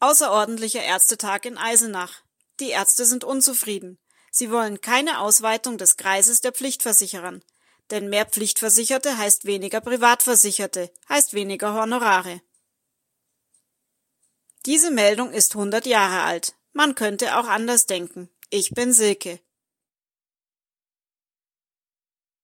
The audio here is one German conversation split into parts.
Außerordentlicher Ärztetag in Eisenach. Die Ärzte sind unzufrieden. Sie wollen keine Ausweitung des Kreises der Pflichtversicherern. Denn mehr Pflichtversicherte heißt weniger Privatversicherte, heißt weniger Honorare. Diese Meldung ist 100 Jahre alt. Man könnte auch anders denken. Ich bin Silke.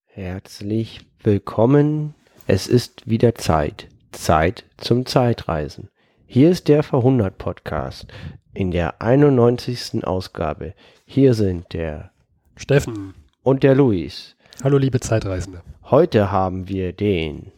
Herzlich willkommen. Es ist wieder Zeit. Zeit zum Zeitreisen. Hier ist der Verhundert Podcast in der 91. Ausgabe. Hier sind der Steffen und der Luis. Hallo liebe Zeitreisende. Heute haben wir den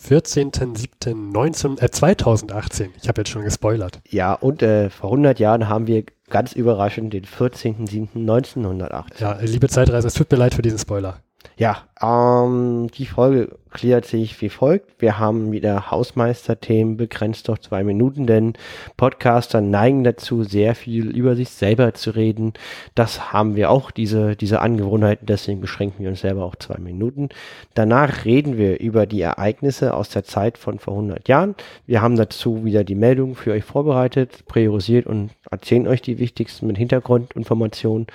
14.07.19, äh, 2018. Ich habe jetzt schon gespoilert. Ja, und äh, vor 100 Jahren haben wir ganz überraschend den 14.07.1918. Ja, liebe Zeitreisende, es tut mir leid für diesen Spoiler. Ja, ähm, die Folge klärt sich wie folgt. Wir haben wieder Hausmeisterthemen begrenzt auf zwei Minuten, denn Podcaster neigen dazu, sehr viel über sich selber zu reden. Das haben wir auch, diese, diese Angewohnheiten, deswegen beschränken wir uns selber auf zwei Minuten. Danach reden wir über die Ereignisse aus der Zeit von vor 100 Jahren. Wir haben dazu wieder die Meldungen für euch vorbereitet, priorisiert und erzählen euch die wichtigsten mit Hintergrundinformationen.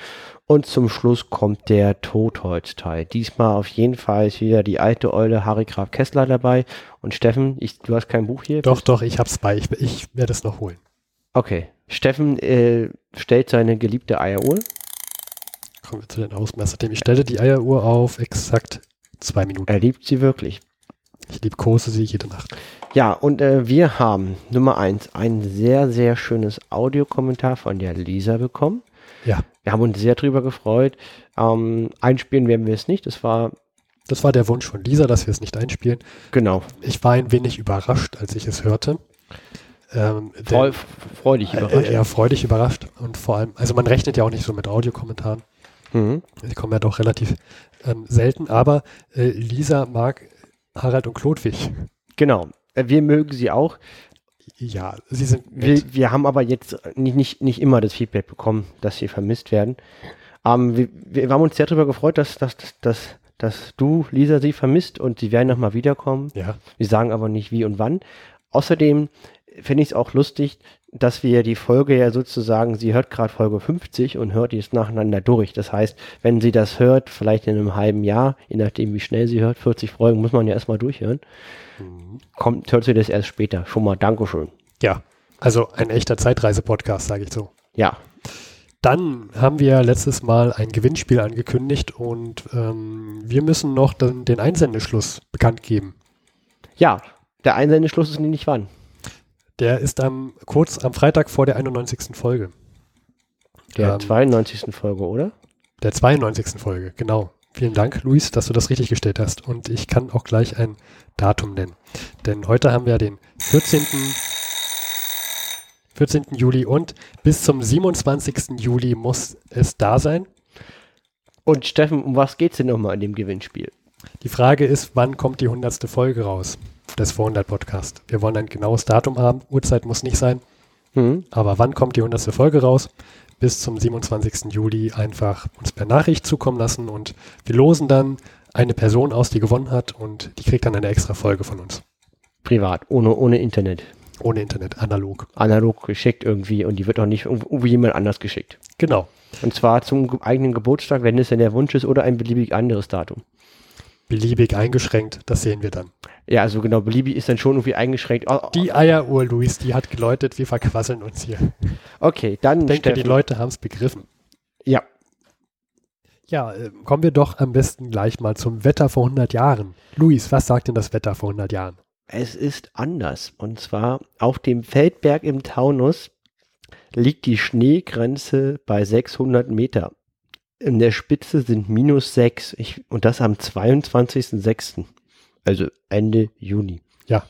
Und zum Schluss kommt der Totholzteil. Diesmal auf jeden Fall ist wieder die alte Eule Harry Graf Kessler dabei. Und Steffen, ich, du hast kein Buch hier? Doch, doch, ich hab's bei. Ich, ich werde es noch holen. Okay. Steffen äh, stellt seine geliebte Eieruhr. Kommen wir zu den Ausmeisterthemen. Ich stelle die Eieruhr auf exakt zwei Minuten. Er liebt sie wirklich. Ich liebkose sie jede Nacht. Ja, und äh, wir haben Nummer eins ein sehr, sehr schönes Audiokommentar von der Lisa bekommen. Ja. Wir haben uns sehr drüber gefreut. Ähm, einspielen werden wir es nicht. Das war. Das war der Wunsch von Lisa, dass wir es nicht einspielen. Genau. Ich war ein wenig überrascht, als ich es hörte. Ähm, Freu, freudig überrascht. Äh, ja, freudig überrascht. Und vor allem, also man rechnet ja auch nicht so mit Audiokommentaren. Mhm. Die kommen ja doch relativ ähm, selten. Aber äh, Lisa mag Harald und Klodwig. Genau. Äh, wir mögen sie auch. Ja, sie sind. Wir, wir, haben aber jetzt nicht, nicht, nicht immer das Feedback bekommen, dass sie vermisst werden. Ähm, wir, wir haben uns sehr darüber gefreut, dass, dass, dass, dass du, Lisa, sie vermisst und sie werden nochmal wiederkommen. Ja. Wir sagen aber nicht wie und wann. Außerdem finde ich es auch lustig, dass wir die Folge ja sozusagen, sie hört gerade Folge 50 und hört jetzt nacheinander durch. Das heißt, wenn sie das hört, vielleicht in einem halben Jahr, je nachdem wie schnell sie hört, 40 Folgen muss man ja erstmal durchhören, mhm. kommt, hört sie das erst später. Schon mal Dankeschön. Ja, also ein echter Zeitreise-Podcast, sage ich so. Ja. Dann haben wir letztes Mal ein Gewinnspiel angekündigt und ähm, wir müssen noch den, den Einsendeschluss bekannt geben. Ja, der Einsendeschluss ist nicht wann. Der ist am, kurz am Freitag vor der 91. Folge. Der ähm, 92. Folge, oder? Der 92. Folge, genau. Vielen Dank, Luis, dass du das richtig gestellt hast. Und ich kann auch gleich ein Datum nennen. Denn heute haben wir den 14. 14. Juli und bis zum 27. Juli muss es da sein. Und Steffen, um was geht es denn nochmal in dem Gewinnspiel? Die Frage ist, wann kommt die 100. Folge raus? des Vorhundert Podcast. Wir wollen ein genaues Datum haben. Uhrzeit muss nicht sein. Mhm. Aber wann kommt die 100. Folge raus? Bis zum 27. Juli einfach uns per Nachricht zukommen lassen und wir losen dann eine Person aus, die gewonnen hat und die kriegt dann eine extra Folge von uns. Privat, ohne, ohne Internet. Ohne Internet, analog. Analog geschickt irgendwie und die wird auch nicht irgendwo jemand anders geschickt. Genau. Und zwar zum eigenen Geburtstag, wenn es denn der Wunsch ist, oder ein beliebig anderes Datum beliebig eingeschränkt, das sehen wir dann. Ja, also genau, beliebig ist dann schon irgendwie eingeschränkt. Die Eieruhr, Luis, die hat geläutet, wir verquasseln uns hier. Okay, dann. Ich denke, Steffen. die Leute haben es begriffen. Ja. Ja, äh, kommen wir doch am besten gleich mal zum Wetter vor 100 Jahren. Luis, was sagt denn das Wetter vor 100 Jahren? Es ist anders. Und zwar auf dem Feldberg im Taunus liegt die Schneegrenze bei 600 Meter in der Spitze sind minus 6 ich, und das am 22.06. Also Ende Juni. Ja.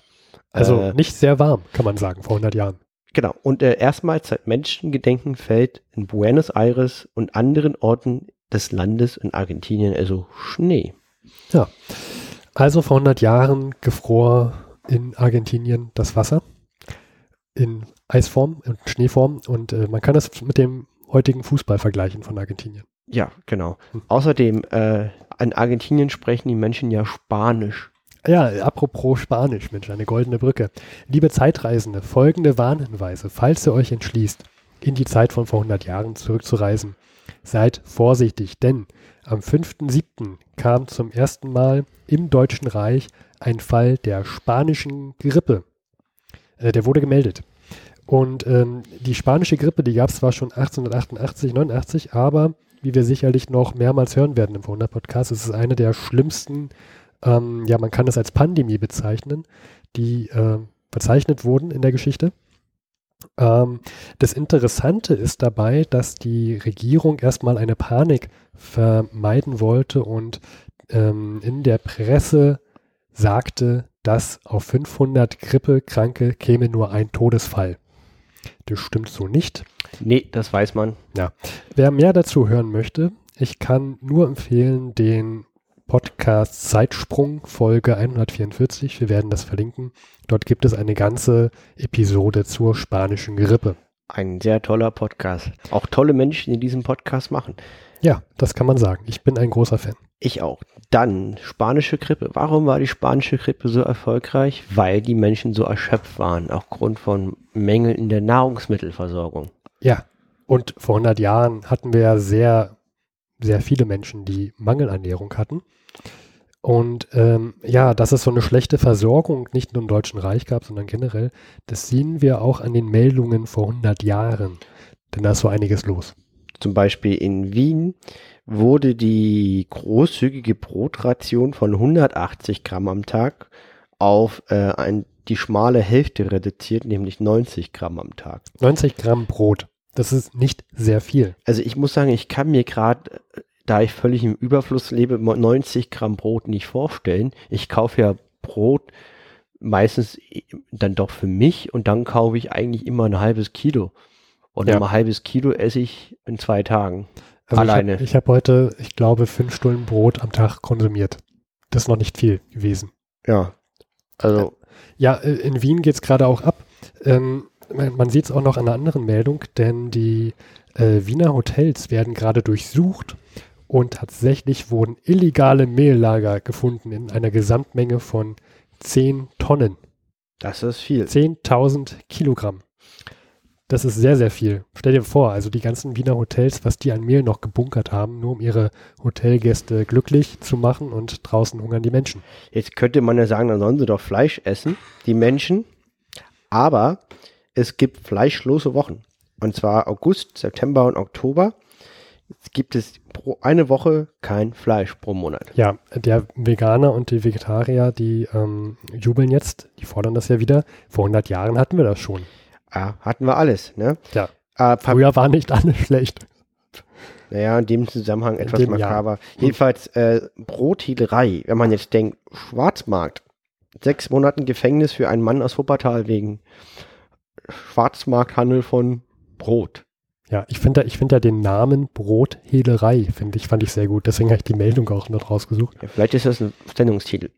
Also äh, nicht sehr warm, kann man sagen, vor 100 Jahren. Genau. Und äh, erstmals seit Menschengedenken fällt in Buenos Aires und anderen Orten des Landes in Argentinien also Schnee. Ja. Also vor 100 Jahren gefror in Argentinien das Wasser in Eisform und Schneeform und äh, man kann das mit dem heutigen Fußball vergleichen von Argentinien. Ja, genau. Hm. Außerdem, äh, in Argentinien sprechen die Menschen ja Spanisch. Ja, apropos Spanisch, Mensch, eine goldene Brücke. Liebe Zeitreisende, folgende Warnhinweise, falls ihr euch entschließt, in die Zeit von vor 100 Jahren zurückzureisen. Seid vorsichtig, denn am 5.7. kam zum ersten Mal im Deutschen Reich ein Fall der spanischen Grippe. Äh, der wurde gemeldet. Und ähm, die spanische Grippe, die gab es zwar schon 1888, 89, aber wie wir sicherlich noch mehrmals hören werden im 100 Podcast, ist es eine der schlimmsten, ähm, ja, man kann es als Pandemie bezeichnen, die äh, bezeichnet wurden in der Geschichte. Ähm, das Interessante ist dabei, dass die Regierung erstmal eine Panik vermeiden wollte und ähm, in der Presse sagte, dass auf 500 Grippekranke käme nur ein Todesfall. Das stimmt so nicht. Nee, das weiß man. Ja. Wer mehr dazu hören möchte, ich kann nur empfehlen den Podcast Zeitsprung Folge 144. Wir werden das verlinken. Dort gibt es eine ganze Episode zur spanischen Grippe. Ein sehr toller Podcast. Auch tolle Menschen, die diesen Podcast machen. Ja, das kann man sagen. Ich bin ein großer Fan. Ich auch. Dann spanische Grippe. Warum war die spanische Grippe so erfolgreich? Weil die Menschen so erschöpft waren, aufgrund von Mängeln in der Nahrungsmittelversorgung. Ja, und vor 100 Jahren hatten wir ja sehr, sehr viele Menschen, die Mangelernährung hatten. Und ähm, ja, dass es so eine schlechte Versorgung nicht nur im Deutschen Reich gab, sondern generell, das sehen wir auch an den Meldungen vor 100 Jahren. Denn da ist so einiges los. Zum Beispiel in Wien wurde die großzügige Brotration von 180 Gramm am Tag auf äh, ein, die schmale Hälfte reduziert, nämlich 90 Gramm am Tag. 90 Gramm Brot. Das ist nicht sehr viel. Also ich muss sagen, ich kann mir gerade da ich völlig im Überfluss lebe, 90 Gramm Brot nicht vorstellen. Ich kaufe ja Brot meistens dann doch für mich und dann kaufe ich eigentlich immer ein halbes Kilo. Und ja. ein halbes Kilo esse ich in zwei Tagen. Also alleine. Ich habe hab heute, ich glaube, fünf Stunden Brot am Tag konsumiert. Das ist noch nicht viel gewesen. Ja. Also. Ja, äh, in Wien geht es gerade auch ab. Ähm, man, man sieht es auch noch an einer anderen Meldung, denn die äh, Wiener Hotels werden gerade durchsucht und tatsächlich wurden illegale Mehllager gefunden in einer Gesamtmenge von 10 Tonnen. Das ist viel. 10.000 Kilogramm. Das ist sehr, sehr viel. Stell dir vor, also die ganzen Wiener Hotels, was die an Mehl noch gebunkert haben, nur um ihre Hotelgäste glücklich zu machen und draußen hungern die Menschen. Jetzt könnte man ja sagen, dann sollen sie doch Fleisch essen, die Menschen. Aber es gibt fleischlose Wochen. Und zwar August, September und Oktober. Gibt es pro eine Woche kein Fleisch pro Monat. Ja, der Veganer und die Vegetarier, die ähm, jubeln jetzt, die fordern das ja wieder. Vor 100 Jahren hatten wir das schon. Ja, hatten wir alles, ne? Ja. Äh, Früher war nicht alles schlecht. Naja, in dem Zusammenhang etwas dem makaber. Jahr. Jedenfalls äh, Brothehlerei, wenn man jetzt denkt, Schwarzmarkt, sechs Monaten Gefängnis für einen Mann aus Wuppertal wegen Schwarzmarkthandel von Brot. Ja, ich finde ich finde ja den Namen Brothehlerei, finde ich, fand ich sehr gut. Deswegen habe ich die Meldung auch noch rausgesucht. Ja, vielleicht ist das ein Sendungstitel.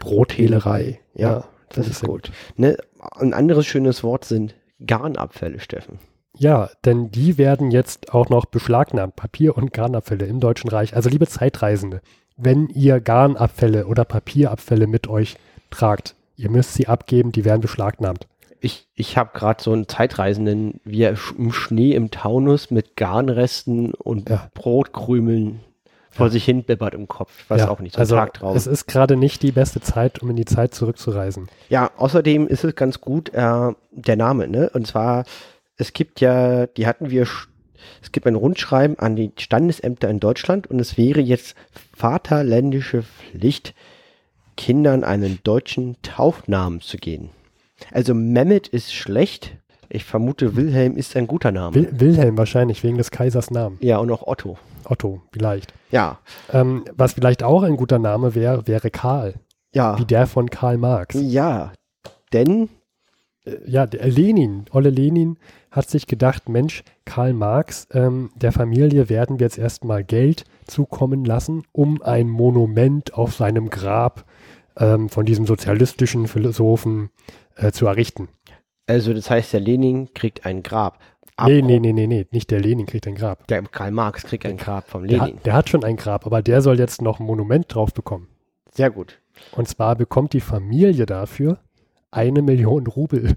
Brothehlerei. Ja, ja das, das, ist gut. gut. Ne, ein anderes schönes Wort sind Garnabfälle, Steffen. Ja, denn die werden jetzt auch noch beschlagnahmt, Papier- und Garnabfälle im Deutschen Reich. Also liebe Zeitreisende, wenn ihr Garnabfälle oder Papierabfälle mit euch tragt, ihr müsst sie abgeben, die werden beschlagnahmt ich, ich habe gerade so einen Zeitreisenden, wie er im Schnee im Taunus mit Garnresten und ja. Brotkrümeln vor sich hin bibbert im Kopf. Ich weiß ja, auch nicht, so also Tagtraum. Es ist gerade nicht die beste Zeit, um in die Zeit zurückzureisen. Ja, außerdem ist es ganz gut, äh, der Name, ne? Und zwar, es gibt ja, die hatten wir, es gibt ein Rundschreiben an die Standesämter in Deutschland und es wäre jetzt vaterländische Pflicht, Kindern einen deutschen Taufnamen zu geben. Also Mehmet ist schlecht. Ich vermute, Wilhelm ist ein guter Name. Wil Wilhelm wahrscheinlich, wegen des Kaisers Namen. Ja, und auch Otto. Otto, vielleicht. Ja. Ähm, was vielleicht auch ein guter Name wäre, wäre Karl. Ja. Wie der von Karl Marx. Ja, denn. Äh, ja, Lenin, Olle Lenin hat sich gedacht, Mensch, Karl Marx, ähm, der Familie werden wir jetzt erstmal Geld zukommen lassen, um ein Monument auf seinem Grab ähm, von diesem sozialistischen Philosophen äh, zu errichten. Also das heißt, der Lenin kriegt ein Grab. Nee, nee, nee, nee, nee, nicht der Lenin kriegt ein Grab. Der Karl Marx kriegt ein Grab vom Lenin. Der hat, der hat schon ein Grab, aber der soll jetzt noch ein Monument drauf bekommen. Sehr gut. Und zwar bekommt die Familie dafür eine Million Rubel.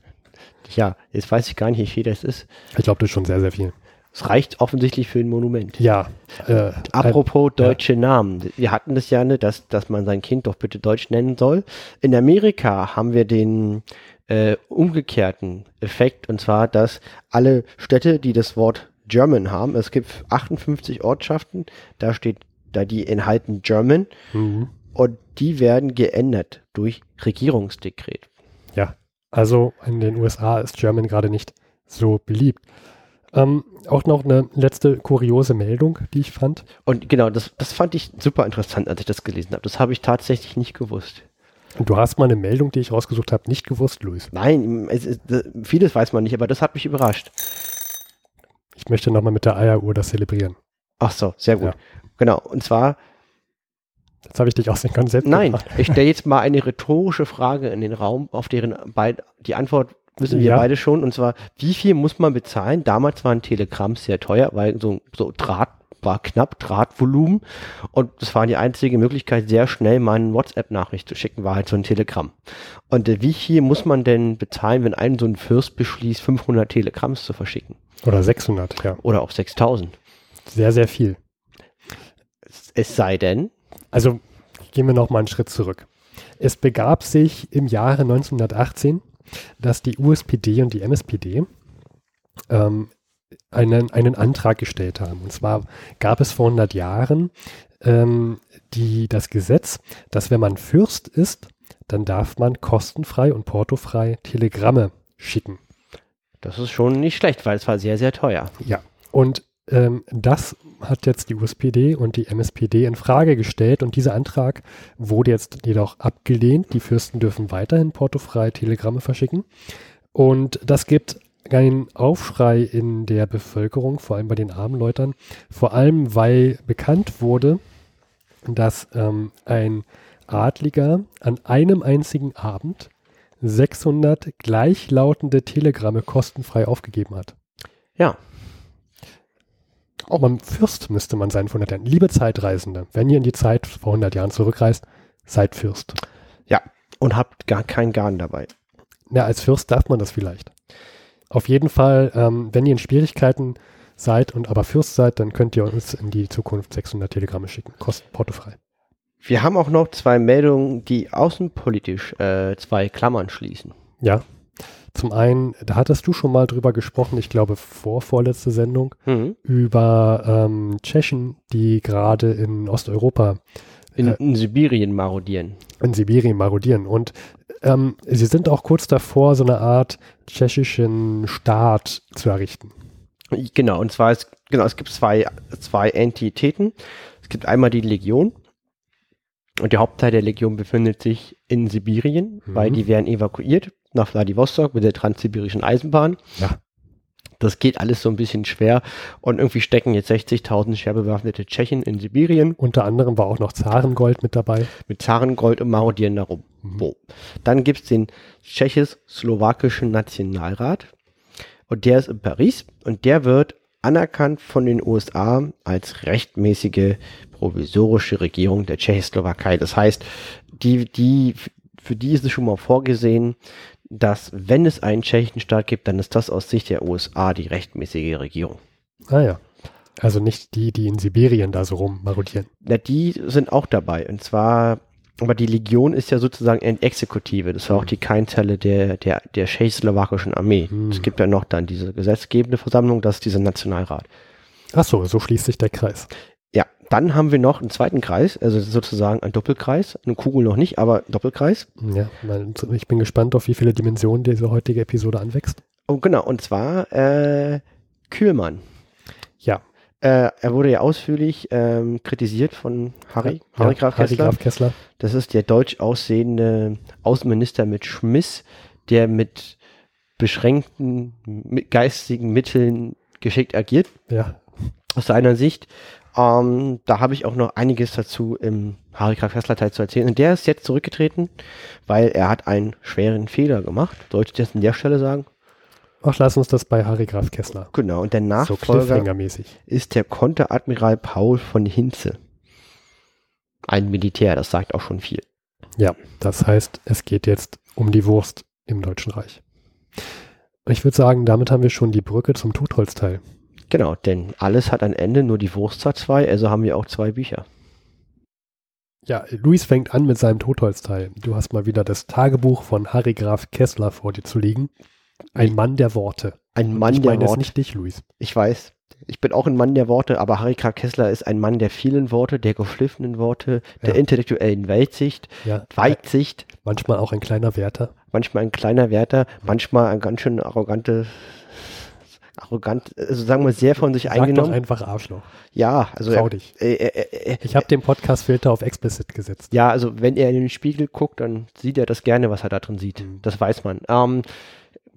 Ja, jetzt weiß ich gar nicht, wie viel das ist. Ich glaube, das ist schon sehr, sehr viel. Es reicht offensichtlich für ein Monument. Ja. Äh, Apropos deutsche ja. Namen. Wir hatten das ja, ne, dass, dass man sein Kind doch bitte Deutsch nennen soll. In Amerika haben wir den äh, umgekehrten Effekt, und zwar, dass alle Städte, die das Wort German haben, es gibt 58 Ortschaften, da steht, da die enthalten German, mhm. und die werden geändert durch Regierungsdekret. Ja, also in den USA ist German gerade nicht so beliebt. Ähm, auch noch eine letzte kuriose Meldung, die ich fand. Und genau, das, das fand ich super interessant, als ich das gelesen habe. Das habe ich tatsächlich nicht gewusst. Und du hast mal eine Meldung, die ich rausgesucht habe, nicht gewusst, Luis. Nein, es, es, vieles weiß man nicht, aber das hat mich überrascht. Ich möchte nochmal mit der Eieruhr das zelebrieren. Ach so, sehr gut. Ja. Genau, und zwar. Jetzt habe ich dich aus dem Konzept Nein, gemacht. ich stelle jetzt mal eine rhetorische Frage in den Raum, auf deren beid, die Antwort wissen wir ja. beide schon. Und zwar, wie viel muss man bezahlen? Damals waren Telegrams sehr teuer, weil so, so Draht war knapp, Drahtvolumen. Und das war die einzige Möglichkeit, sehr schnell mal eine WhatsApp-Nachricht zu schicken, war halt so ein Telegramm. Und äh, wie viel muss man denn bezahlen, wenn ein so ein Fürst beschließt, 500 Telegramms zu verschicken? Oder 600, ja. Oder auch 6000. Sehr, sehr viel. Es, es sei denn. Also gehen wir noch mal einen Schritt zurück. Es begab sich im Jahre 1918, dass die USPD und die MSPD ähm, einen, einen Antrag gestellt haben. Und zwar gab es vor 100 Jahren ähm, die, das Gesetz, dass wenn man Fürst ist, dann darf man kostenfrei und portofrei Telegramme schicken. Das ist schon nicht schlecht, weil es war sehr, sehr teuer. Ja. Und ähm, das hat jetzt die USPD und die MSPD in Frage gestellt und dieser Antrag wurde jetzt jedoch abgelehnt. Die Fürsten dürfen weiterhin portofrei Telegramme verschicken. Und das gibt einen Aufschrei in der Bevölkerung, vor allem bei den armen Leuten, vor allem weil bekannt wurde, dass ähm, ein Adliger an einem einzigen Abend 600 gleichlautende Telegramme kostenfrei aufgegeben hat. Ja, auch beim Fürst müsste man sein von 100 Jahren. Liebe Zeitreisende, wenn ihr in die Zeit vor 100 Jahren zurückreist, seid Fürst. Ja, und habt gar kein Garn dabei. Ja, als Fürst darf man das vielleicht. Auf jeden Fall, ähm, wenn ihr in Schwierigkeiten seid und aber Fürst seid, dann könnt ihr uns in die Zukunft 600 Telegramme schicken. Kostet portofrei. Wir haben auch noch zwei Meldungen, die außenpolitisch äh, zwei Klammern schließen. Ja. Zum einen, da hattest du schon mal drüber gesprochen, ich glaube vor vorletzte Sendung, mhm. über ähm, Tschechen, die gerade in Osteuropa in, äh, in, Sibirien marodieren. In Sibirien marodieren. Und ähm, sie sind auch kurz davor, so eine Art tschechischen Staat zu errichten. Genau, und zwar ist, genau, es gibt zwei, zwei Entitäten. Es gibt einmal die Legion. Und der Hauptteil der Legion befindet sich in Sibirien, mhm. weil die werden evakuiert nach Vladivostok mit der transsibirischen Eisenbahn. Ja. Das geht alles so ein bisschen schwer und irgendwie stecken jetzt 60.000 schwer bewaffnete Tschechen in Sibirien. Unter anderem war auch noch Zarengold mit dabei. Mit Zarengold und marodieren darum. Mhm. Dann gibt's den tschechisch-slowakischen Nationalrat und der ist in Paris und der wird anerkannt von den USA als rechtmäßige provisorische Regierung der Tschechoslowakei. Das heißt, die, die, für die ist es schon mal vorgesehen, dass wenn es einen tschechischen Staat gibt, dann ist das aus Sicht der USA die rechtmäßige Regierung. Ah ja. Also nicht die, die in Sibirien da so rummarodieren. Na, die sind auch dabei. Und zwar, aber die Legion ist ja sozusagen eine Exekutive. Das war hm. auch die Keimzelle der, der, der tschechoslowakischen Armee. Hm. Es gibt ja noch dann diese gesetzgebende Versammlung, das ist dieser Nationalrat. Ach so, so schließt sich der Kreis. Dann haben wir noch einen zweiten Kreis, also sozusagen ein Doppelkreis. Eine Kugel noch nicht, aber Doppelkreis. Ja, ich bin gespannt, auf wie viele Dimensionen diese heutige Episode anwächst. Oh, genau, und zwar äh, Kühlmann. Ja. Äh, er wurde ja ausführlich ähm, kritisiert von Harry, ja, Harry, Graf, Harry Graf Kessler. Das ist der deutsch aussehende Außenminister mit Schmiss, der mit beschränkten mit geistigen Mitteln geschickt agiert. Ja. Aus seiner Sicht ähm, da habe ich auch noch einiges dazu im Harry Graf Kessler Teil zu erzählen. Und der ist jetzt zurückgetreten, weil er hat einen schweren Fehler gemacht. Sollte ich das an der Stelle sagen? Ach, lass uns das bei Harry Graf Kessler. Genau, und der Nachfolger so ist der Konteradmiral Paul von Hinze. Ein Militär, das sagt auch schon viel. Ja, das heißt, es geht jetzt um die Wurst im Deutschen Reich. Ich würde sagen, damit haben wir schon die Brücke zum Totholzteil. Genau, denn alles hat ein Ende, nur die Wurst hat zwei, also haben wir auch zwei Bücher. Ja, Luis fängt an mit seinem Totholzteil. Du hast mal wieder das Tagebuch von Harry Graf Kessler vor dir zu liegen. Ein Mann der Worte. Ein Mann ich der meine Worte. nicht dich, Luis. Ich weiß. Ich bin auch ein Mann der Worte, aber Harry K. Kessler ist ein Mann der vielen Worte, der geschliffenen Worte, der Ja. intellektuellen Weltsicht, Ja, Weitsicht, manchmal auch ein kleiner Wärter. manchmal ein kleiner Wärter, manchmal ein ganz schön arrogantes, arrogant, also sagen wir sehr von sich Sag doch eingenommen. einfach Arschloch. Ja, also Trau dich. äh, äh, äh, Ich habe den Podcast-Filter auf explicit gesetzt. ja, also wenn er in den Spiegel guckt, dann sieht er das gerne, was er da drin sieht. Mhm. Das weiß man. Ähm,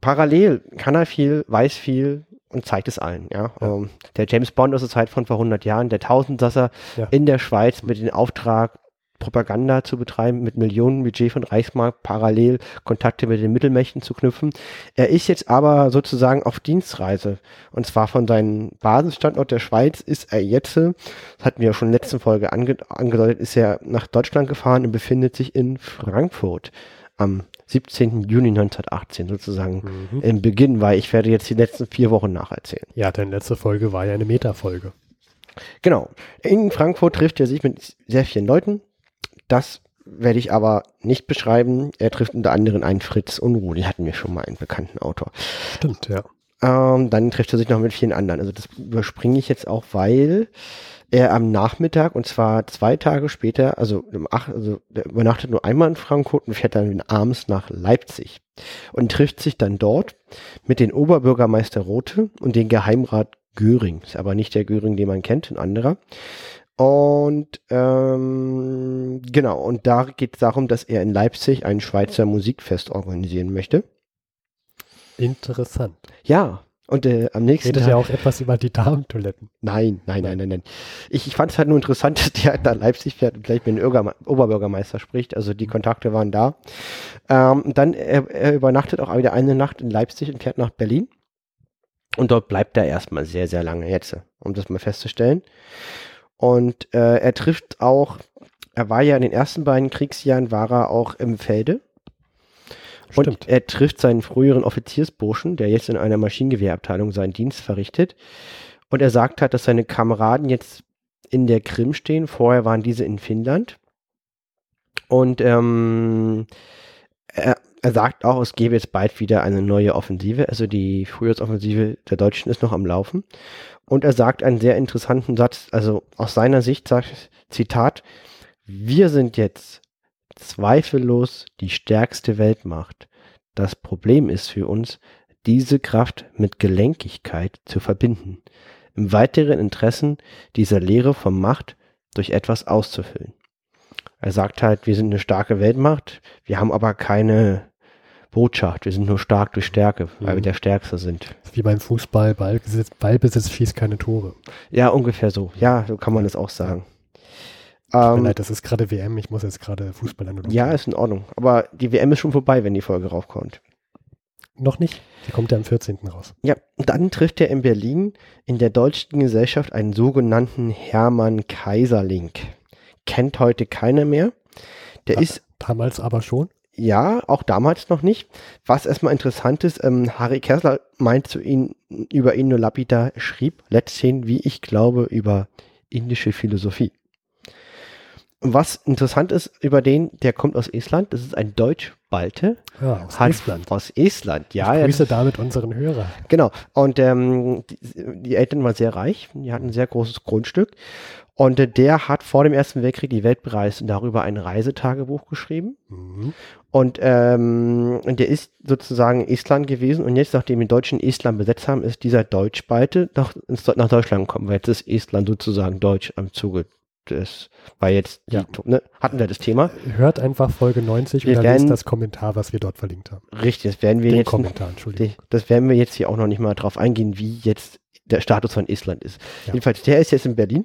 parallel kann er viel, weiß viel und zeigt es allen. Ja? Ja. Ähm, der James Bond aus der Zeit von vor 100 Jahren, der Tausendsasser Ja. in der Schweiz mit dem Auftrag, Propaganda zu betreiben, mit Millionen Budget von Reichsmark parallel Kontakte mit den Mittelmächten zu knüpfen. Er ist jetzt aber sozusagen auf Dienstreise. Und zwar von seinem Basisstandort der Schweiz ist er jetzt, das hatten wir ja schon in der letzten Folge ange angedeutet, ist er nach Deutschland gefahren und befindet sich in Frankfurt am 17. Juni 1918 sozusagen Mhm. im Beginn, weil ich werde jetzt die letzten vier Wochen nacherzählen. Ja, denn letzte Folge war ja eine Meta-Folge. Genau. In Frankfurt trifft er sich mit sehr vielen Leuten. Das werde ich aber nicht beschreiben. Er trifft unter anderem einen Fritz Unruh. Den hatten wir schon mal, einen bekannten Autor. Stimmt, ja. Ähm, dann trifft er sich noch mit vielen anderen. Also das überspringe ich jetzt auch, weil er am Nachmittag und zwar zwei Tage später, also, um acht, also der übernachtet nur einmal in Frankfurt und fährt dann abends nach Leipzig und trifft sich dann dort mit den Oberbürgermeister Rothe und den Geheimrat Göring. Ist aber nicht der Göring, den man kennt, ein anderer. Und ähm, genau, und da geht es darum, dass er in Leipzig ein Schweizer Musikfest organisieren möchte. Interessant. Ja, und äh, am nächsten Redet Tag. ja auch etwas über die Damentoiletten. Nein, nein, nein, nein, nein. Ich, ich fand es halt nur interessant, dass der nach Leipzig fährt und gleich mit dem Oberme- Oberbürgermeister spricht. Also die Kontakte waren da. Ähm, dann, er, er übernachtet auch wieder eine Nacht in Leipzig und fährt nach Berlin. Und dort bleibt er erstmal sehr, sehr lange jetzt, um das mal festzustellen. Und äh, er trifft auch, er war ja in den ersten beiden Kriegsjahren, war er auch im Felde. Und Stimmt. er trifft seinen früheren Offiziersburschen, der jetzt in einer Maschinengewehrabteilung seinen Dienst verrichtet. Und er sagt halt, dass seine Kameraden jetzt in der Krim stehen. Vorher waren diese in Finnland. Und ähm, er, er sagt auch, es gebe jetzt bald wieder eine neue Offensive. Also die Frühjahrsoffensive der Deutschen ist noch am Laufen. Und er sagt einen sehr interessanten Satz. Also aus seiner Sicht sagt, Zitat, wir sind jetzt zweifellos die stärkste Weltmacht. Das Problem ist für uns, diese Kraft mit Gelenkigkeit zu verbinden, im weiteren Interessen dieser Lehre von Macht durch etwas auszufüllen. Er sagt halt, wir sind eine starke Weltmacht, wir haben aber keine Botschaft, wir sind nur stark durch Stärke, weil Mhm. wir der Stärkste sind. Wie beim Fußball, Ballbesitz, Ballbesitz schießt keine Tore. Ja, ungefähr so. Ja, so kann man es auch sagen. Tut mir Ähm, leid, das ist gerade WM, ich muss jetzt gerade Fußball an. ja, ist in Ordnung. Aber die WM ist schon vorbei, wenn die Folge raufkommt. Noch nicht? Die kommt ja am 14. raus. Ja, und dann trifft er in Berlin in der Deutschen Gesellschaft einen sogenannten Hermann Kaiserling. Kennt heute keiner mehr. Der Ah. ist, Damals aber schon. Ja, auch damals noch nicht. Was erstmal interessant ist, ähm, Harry Kessler meint zu ihm, über ihn nur lapidar, schrieb letzthin, wie ich glaube, über indische Philosophie. Was interessant ist über den, der kommt aus Estland, das ist ein Deutsch-Balte. Ja, aus Hat- Island. Aus Estland, ja. ich ja, grüße damit unseren Hörer. Genau. Und ähm, die, die Eltern waren sehr reich, die hatten ein sehr großes Grundstück. Und der hat vor dem Ersten Weltkrieg die Welt bereist und darüber ein Reisetagebuch geschrieben. Mhm. Und, ähm, der ist sozusagen in Estland gewesen. Und jetzt, nachdem die Deutschen Estland besetzt haben, ist dieser Deutschspalte nach, nach Deutschland gekommen, weil jetzt ist Estland sozusagen Deutsch am Zuge des, weil jetzt, Ja. ne, hatten wir das Thema. Hört einfach Folge 90 Wir und dann lest das Kommentar, was wir dort verlinkt haben. Richtig, das werden wir Den jetzt Kommentar, Entschuldigung. Das werden wir jetzt hier auch noch nicht mal drauf eingehen, wie jetzt der Status von Island ist. Ja. Jedenfalls, der ist jetzt in Berlin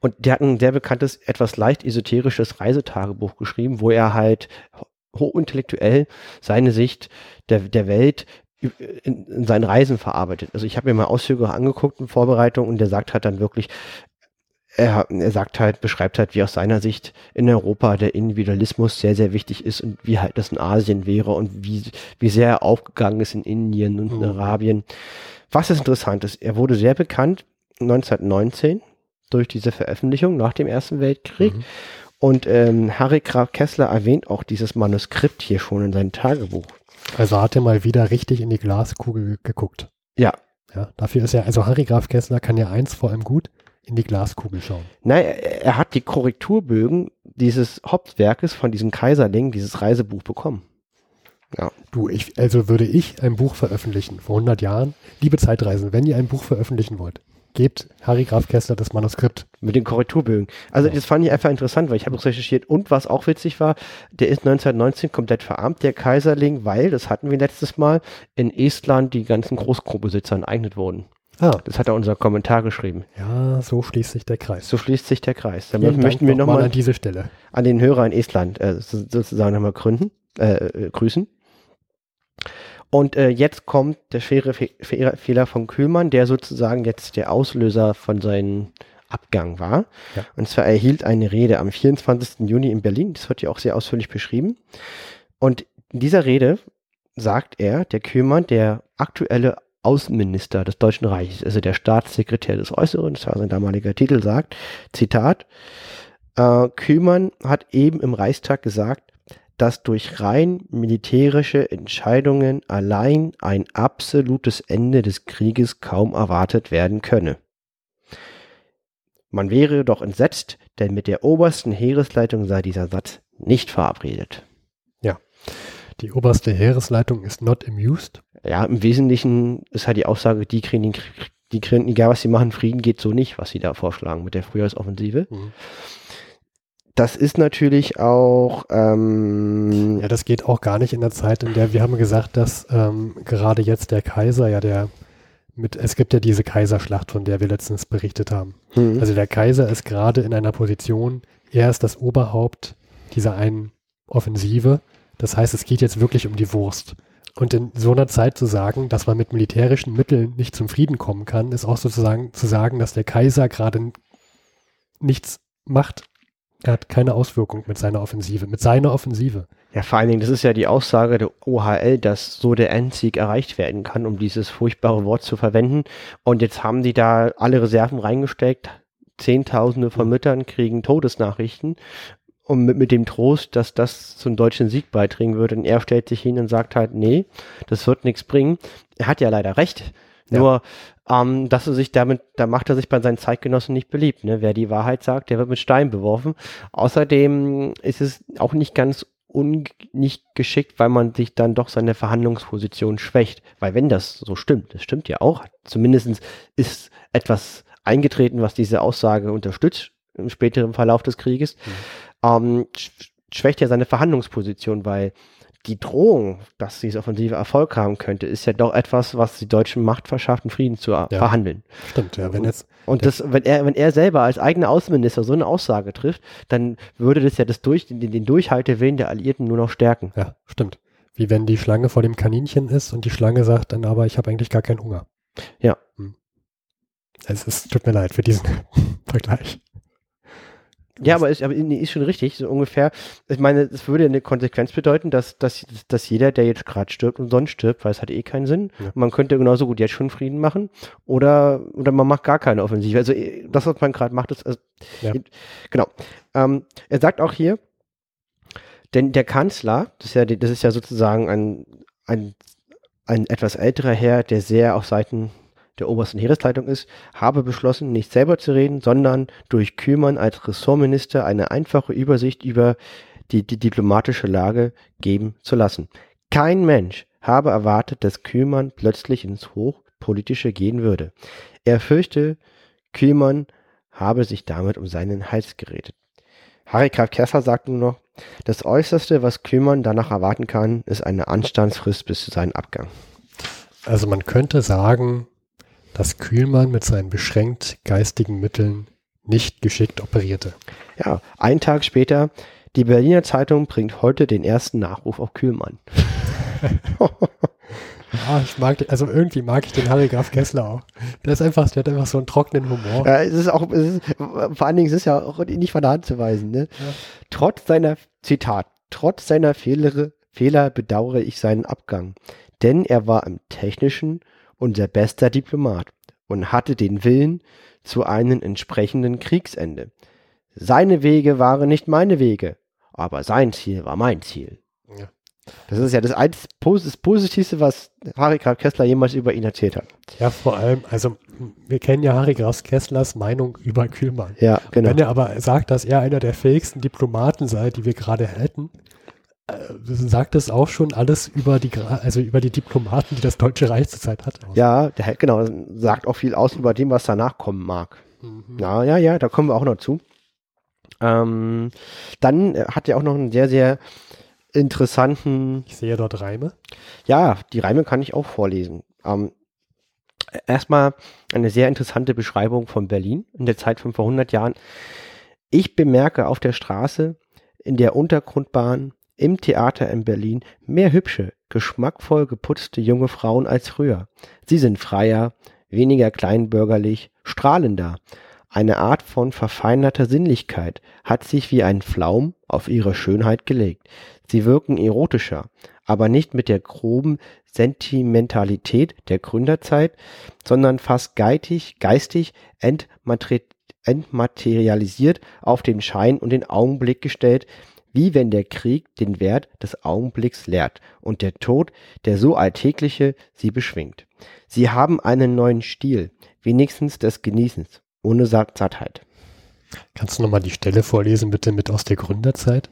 und der hat ein sehr bekanntes, etwas leicht esoterisches Reisetagebuch geschrieben, wo er halt hochintellektuell seine Sicht der, der Welt in, in seinen Reisen verarbeitet. Also ich habe mir mal Auszüge angeguckt in Vorbereitung und der sagt halt dann wirklich, er, er sagt halt, beschreibt halt, wie aus seiner Sicht in Europa der Individualismus sehr, sehr wichtig ist und wie halt das in Asien wäre und wie, wie sehr er aufgegangen ist in Indien und in mhm. Arabien. Was ist interessant ist, er wurde sehr bekannt 1919 durch diese Veröffentlichung nach dem Ersten Weltkrieg. Mhm. Und ähm, Harry Graf Kessler erwähnt auch dieses Manuskript hier schon in seinem Tagebuch. Also hat er mal wieder richtig in die Glaskugel geguckt. Ja. Ja, dafür ist ja, also Harry Graf Kessler kann ja eins vor allem gut, in die Glaskugel schauen. Nein, er, hat die Korrekturbögen dieses Hauptwerkes von diesem Kaiserling, dieses Reisebuch bekommen. Ja. Du, ich, also würde ich ein Buch veröffentlichen vor 100 Jahren. Liebe Zeitreisen, wenn ihr ein Buch veröffentlichen wollt, gebt Harry Graf Kessler das Manuskript. Mit den Korrekturbögen. Also ja. das fand ich einfach interessant, weil ich habe recherchiert und was auch witzig war, der ist 1919 komplett verarmt, der Kaiserling, weil, das hatten wir letztes Mal, in Estland die ganzen Großgrundbesitzer enteignet wurden. Ah. Das hat er unser Kommentar geschrieben. Ja, so schließt sich der Kreis. So schließt sich der Kreis. Damit Vielen möchten Dank wir nochmal an diese Stelle an den Hörer in Estland äh, sozusagen nochmal gründen, äh, äh, grüßen. Und äh, jetzt kommt der schwere Fe Fehler von Kühlmann, der sozusagen jetzt der Auslöser von seinem Abgang war. Ja. Und zwar erhielt eine Rede am 24. Juni in Berlin. Das wird ja auch sehr ausführlich beschrieben. Und in dieser Rede sagt er, der Kühlmann, der aktuelle Außenminister des Deutschen Reiches, also der Staatssekretär des Äußeren, das war sein damaliger Titel, sagt, Zitat, äh, Kühlmann hat eben im Reichstag gesagt, dass durch rein militärische Entscheidungen allein ein absolutes Ende des Krieges kaum erwartet werden könne. Man wäre doch entsetzt, denn mit der obersten Heeresleitung sei dieser Satz nicht verabredet. Ja, die oberste Heeresleitung ist not amused. Ja, im Wesentlichen ist halt die Aussage, die kriegen, die kriegen, egal was sie machen, Frieden geht so nicht, was sie da vorschlagen mit der Frühjahrsoffensive. Mhm das ist natürlich auch. Ähm ja, das geht auch gar nicht in der Zeit, in der wir haben gesagt, dass ähm, gerade jetzt der Kaiser ja der mit, es gibt ja diese Kaiserschlacht, von der wir letztens berichtet haben. Mhm. Also der Kaiser ist gerade in einer Position, er ist das Oberhaupt dieser einen Offensive. Das heißt, es geht jetzt wirklich um die Wurst. Und in so einer Zeit zu sagen, dass man mit militärischen Mitteln nicht zum Frieden kommen kann, ist auch sozusagen zu sagen, dass der Kaiser gerade nichts macht, er hat keine Auswirkung mit seiner Offensive, mit seiner Offensive. Ja, vor allen Dingen, das ist ja die Aussage der OHL, dass so der Endsieg erreicht werden kann, um dieses furchtbare Wort zu verwenden. Und jetzt haben die da alle Reserven reingesteckt. Zehntausende von. Müttern kriegen Todesnachrichten. Und mit, mit dem Trost, dass das zum deutschen Sieg beitragen würde. Und er stellt sich hin und sagt halt, nee, das wird nichts bringen. Er hat ja leider recht. Ja. Nur ähm, dass er sich damit, da macht er sich bei seinen Zeitgenossen nicht beliebt. Ne? Wer die Wahrheit sagt, der wird mit Stein beworfen. Außerdem ist es auch nicht ganz un nicht geschickt, weil man sich dann doch seine Verhandlungsposition schwächt. Weil wenn das so stimmt, das stimmt ja auch, zumindest ist etwas eingetreten, was diese Aussage unterstützt im späteren Verlauf des Krieges, mhm. ähm, schwächt ja seine Verhandlungsposition, weil die Drohung, dass diese Offensive Erfolg haben könnte, ist ja doch etwas, was die Deutschen Macht verschafft, einen Frieden zu ja. verhandeln. Stimmt, ja. Wenn jetzt, und das, wenn er, wenn er selber als eigener Außenminister so eine Aussage trifft, dann würde das ja das durch, den, den Durchhaltewillen der Alliierten nur noch stärken. Ja, stimmt. Wie wenn die Schlange vor dem Kaninchen ist und die Schlange sagt dann aber, ich habe eigentlich gar keinen Hunger. Ja. Hm. Es ist, tut mir leid für diesen Vergleich. Ja, aber ist, aber ist schon richtig, so ungefähr. Ich meine, es würde eine Konsequenz bedeuten, dass, dass, dass jeder, der jetzt gerade stirbt, umsonst stirbt, weil es hat eh keinen Sinn. Ja. Man könnte genauso gut jetzt schon Frieden machen oder, oder man macht gar keine Offensive. Also das, was man gerade macht, ist, also, ja. genau. Ähm, er sagt auch hier, denn der Kanzler, das ist ja, das ist ja sozusagen ein, ein, ein etwas älterer Herr, der sehr auf Seiten der obersten Heeresleitung ist, habe beschlossen, nicht selber zu reden, sondern durch Kühlmann als Ressortminister eine einfache Übersicht über die, die diplomatische Lage geben zu lassen. Kein Mensch habe erwartet, dass Kühlmann plötzlich ins Hochpolitische gehen würde. Er fürchte, Kühlmann habe sich damit um seinen Hals geredet. Harry Graf Kessler sagt nur noch, das Äußerste, was Kühlmann danach erwarten kann, ist eine Anstandsfrist bis zu seinem Abgang. Also man könnte sagen, dass Kühlmann mit seinen beschränkt geistigen Mitteln nicht geschickt operierte. Ja, einen Tag später, die Berliner Zeitung bringt heute den ersten Nachruf auf Kühlmann. Ah, ich mag, also irgendwie mag ich den Harry Graf Kessler auch. Der ist einfach, der hat einfach so einen trockenen Humor. Ja, es ist auch, es ist, vor allen Dingen, es ist ja auch nicht von der Hand zu weisen, ne? Ja. Trotz seiner, Zitat, trotz seiner Fehler, Fehler bedauere ich seinen Abgang. Denn er war im Technischen unser bester Diplomat und hatte den Willen zu einem entsprechenden Kriegsende. Seine Wege waren nicht meine Wege, aber sein Ziel war mein Ziel. Ja. Das ist ja das, eins, das Positivste, was Harry Graf Kessler jemals über ihn erzählt hat. Ja, vor allem, also wir kennen ja Harry Graf Kesslers Meinung über Kühlmann. Ja, genau. Wenn er aber sagt, dass er einer der fähigsten Diplomaten sei, die wir gerade hätten, sagt es auch schon alles über die, also über die Diplomaten, die das Deutsche Reich zurzeit hat. Ja, der, genau, sagt auch viel aus über dem, was danach kommen mag. Mhm. Ja, ja, ja, da kommen wir auch noch zu. Ähm, dann äh, hat er auch noch einen sehr, sehr interessanten. Ich sehe dort Reime. Ja, die Reime kann ich auch vorlesen. Ähm, erstmal eine sehr interessante Beschreibung von Berlin in der Zeit von vor 100 Jahren. Ich bemerke auf der Straße, in der Untergrundbahn, im Theater in Berlin mehr hübsche, geschmackvoll geputzte junge Frauen als früher. Sie sind freier, weniger kleinbürgerlich, strahlender. Eine Art von verfeinerter Sinnlichkeit hat sich wie ein Flaum auf ihre Schönheit gelegt. Sie wirken erotischer, aber nicht mit der groben Sentimentalität der Gründerzeit, sondern fast geitig, geistig entmaterialisiert auf den Schein und den Augenblick gestellt, wie wenn der Krieg den Wert des Augenblicks lehrt und der Tod, der so Alltägliche, sie beschwingt. Sie haben einen neuen Stil, wenigstens des Genießens, ohne Sattheit. Kannst du nochmal die Stelle vorlesen, bitte, mit aus der Gründerzeit?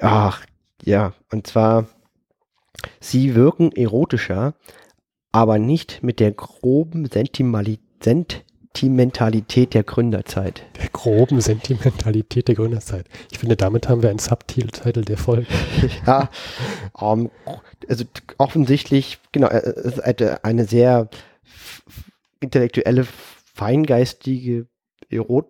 Ach, ja, und zwar, sie wirken erotischer, aber nicht mit der groben Sentimentalität Sentimentalität der Gründerzeit. Der groben Sentimentalität der Gründerzeit. Ich finde, damit haben wir einen Subtitel der Folge. ja, um, ähm, also offensichtlich, genau, äh, es ist eine sehr intellektuelle, feingeistige Erot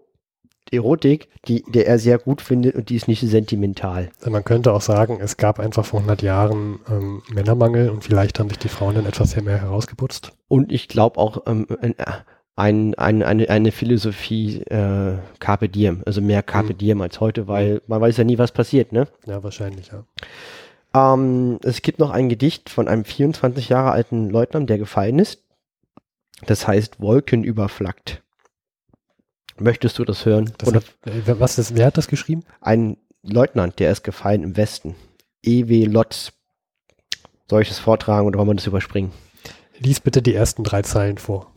Erotik, die der er sehr gut findet und die ist nicht sentimental. Man könnte auch sagen, es gab einfach vor 100 Jahren ähm, Männermangel und vielleicht haben sich die Frauen dann etwas mehr herausgeputzt. Und ich glaube auch, ähm, äh, ein, ein, eine, eine Philosophie äh, Carpe Diem, also mehr Carpe mhm. Diem als heute, weil man weiß ja nie, was passiert, ne? Ja, wahrscheinlich, ja. Ähm, es gibt noch ein Gedicht von einem 24 Jahre alten Leutnant, der gefallen ist. Das heißt Wolken überflaggt. Möchtest du das hören? Das Hat, was ist, wer hat das geschrieben? Ein Leutnant, der ist gefallen im Westen. E.W. Lotz. Soll ich das vortragen oder wollen wir das überspringen? Lies bitte die ersten drei Zeilen vor.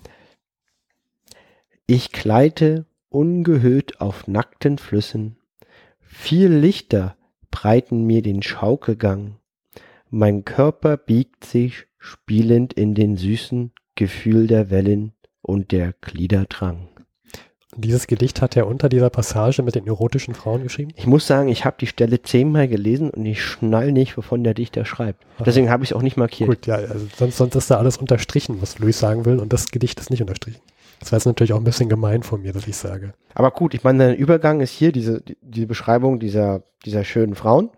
Ich gleite ungehüllt auf nackten Flüssen, viel Lichter breiten mir den Schaukelgang, mein Körper biegt sich spielend in den süßen Gefühl der Wellen und der Gliederdrang. Dieses Gedicht hat er unter dieser Passage mit den erotischen Frauen geschrieben? Ich muss sagen, ich habe die Stelle zehnmal gelesen und ich schnall nicht, wovon der Dichter schreibt. Deswegen habe ich es auch nicht markiert. Gut, ja, also sonst, sonst ist da alles unterstrichen, was Luis sagen will und das Gedicht ist nicht unterstrichen. Das war jetzt natürlich auch ein bisschen gemein von mir, dass ich sage. Aber gut, ich meine, der Übergang ist hier diese, die Beschreibung dieser, dieser schönen Frauen.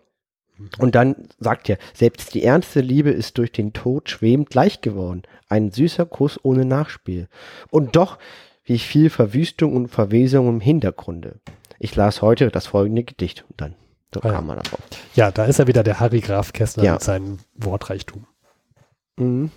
Mhm. Und dann sagt er, selbst die ernste Liebe ist durch den Tod schwebend leicht geworden. Ein süßer Kuss ohne Nachspiel. Und doch, wie viel Verwüstung und Verwesung im Hintergrunde. Ich las heute das folgende Gedicht und dann so ah, kam man darauf. Ja, da ist er wieder der Harry Graf Kessler ja. mit seinem Wortreichtum. Mhm.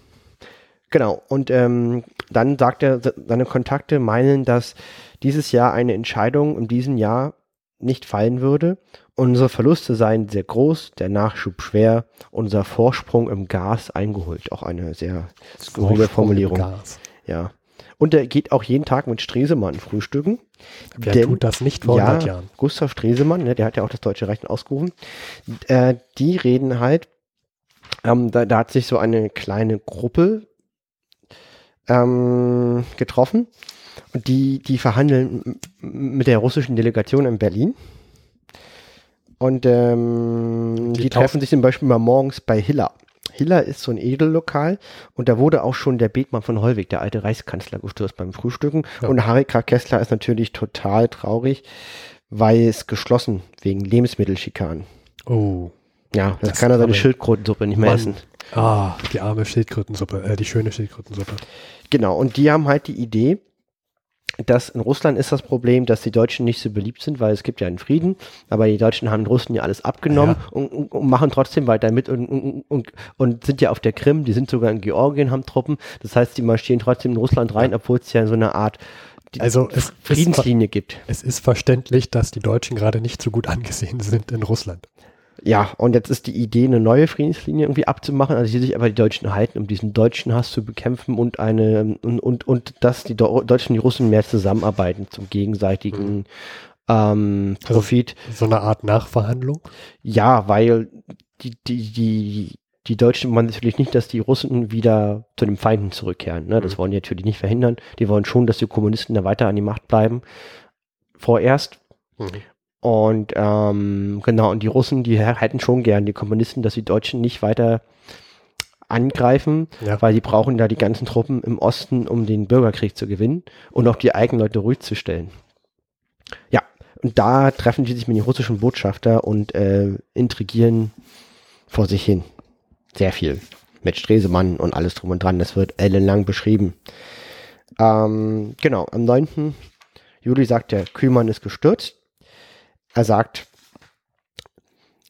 Genau, und ähm, dann sagt er, seine Kontakte meinen, dass dieses Jahr eine Entscheidung in diesem Jahr nicht fallen würde. Unsere Verluste seien sehr groß, der Nachschub schwer, unser Vorsprung im Gas eingeholt. Auch eine sehr skurrile Formulierung. Ja. Und er geht auch jeden Tag mit Stresemann frühstücken. Wer denn, tut das nicht vor ja, 100 Jahren? Gustav Stresemann, ne, der hat ja auch das Deutsche Reich ausgerufen. Äh, die reden halt, ähm, da, da hat sich so eine kleine Gruppe ähm, getroffen. Und die, die verhandeln mit der russischen Delegation in Berlin. Und ähm, die, die treffen sich zum Beispiel mal morgens bei Hiller. Hiller ist so ein Edellokal und da wurde auch schon der Bethmann von Hollweg, der alte Reichskanzler, gestürzt beim Frühstücken. Ja. Und Harry K. Kessler ist natürlich total traurig, weil es geschlossen wegen Lebensmittelschikanen. Oh. Ja, das, das kann er seine Schildkrötensuppe nicht mehr Mann. essen. Ah, die arme Schildkrötensuppe, äh, die schöne Schildkrötensuppe. Genau, und die haben halt die Idee, dass in Russland ist das Problem, dass die Deutschen nicht so beliebt sind, weil es gibt ja einen Frieden, aber die Deutschen haben den Russen ja alles abgenommen Ja. und, und, und machen trotzdem weiter mit und, und, sind ja auf der Krim, die sind sogar in Georgien, haben Truppen. Das heißt, die marschieren trotzdem in Russland rein, obwohl es ja so eine Art die Also es ist, Friedenslinie gibt. es ist verständlich, dass die Deutschen gerade nicht so gut angesehen sind in Russland. Ja, und jetzt ist die Idee, eine neue Friedenslinie irgendwie abzumachen, also die sich aber die Deutschen halten, um diesen deutschen Hass zu bekämpfen und eine und, und, und dass die Deu- Deutschen und die Russen mehr zusammenarbeiten zum gegenseitigen ähm, Also- Profit. So eine Art Nachverhandlung. Ja, weil die, die, die, die Deutschen wollen natürlich nicht, dass die Russen wieder zu den Feinden zurückkehren. Ne? Das Mhm. wollen die natürlich nicht verhindern. Die wollen schon, dass die Kommunisten da weiter an die Macht bleiben. Vorerst. Und ähm, genau, und die Russen, die hätten schon gern die Kommunisten, dass die Deutschen nicht weiter angreifen, Ja. weil die brauchen da die ganzen Truppen im Osten, um den Bürgerkrieg zu gewinnen und auch die eigenen Leute ruhig zu stellen. Ja, und da treffen die sich mit den russischen Botschafter und äh, intrigieren vor sich hin. Sehr viel. Mit Stresemann und alles drum und dran. Das wird ellenlang beschrieben. Ähm, genau, am 9. Juli sagt der Kühlmann ist gestürzt. Er sagt,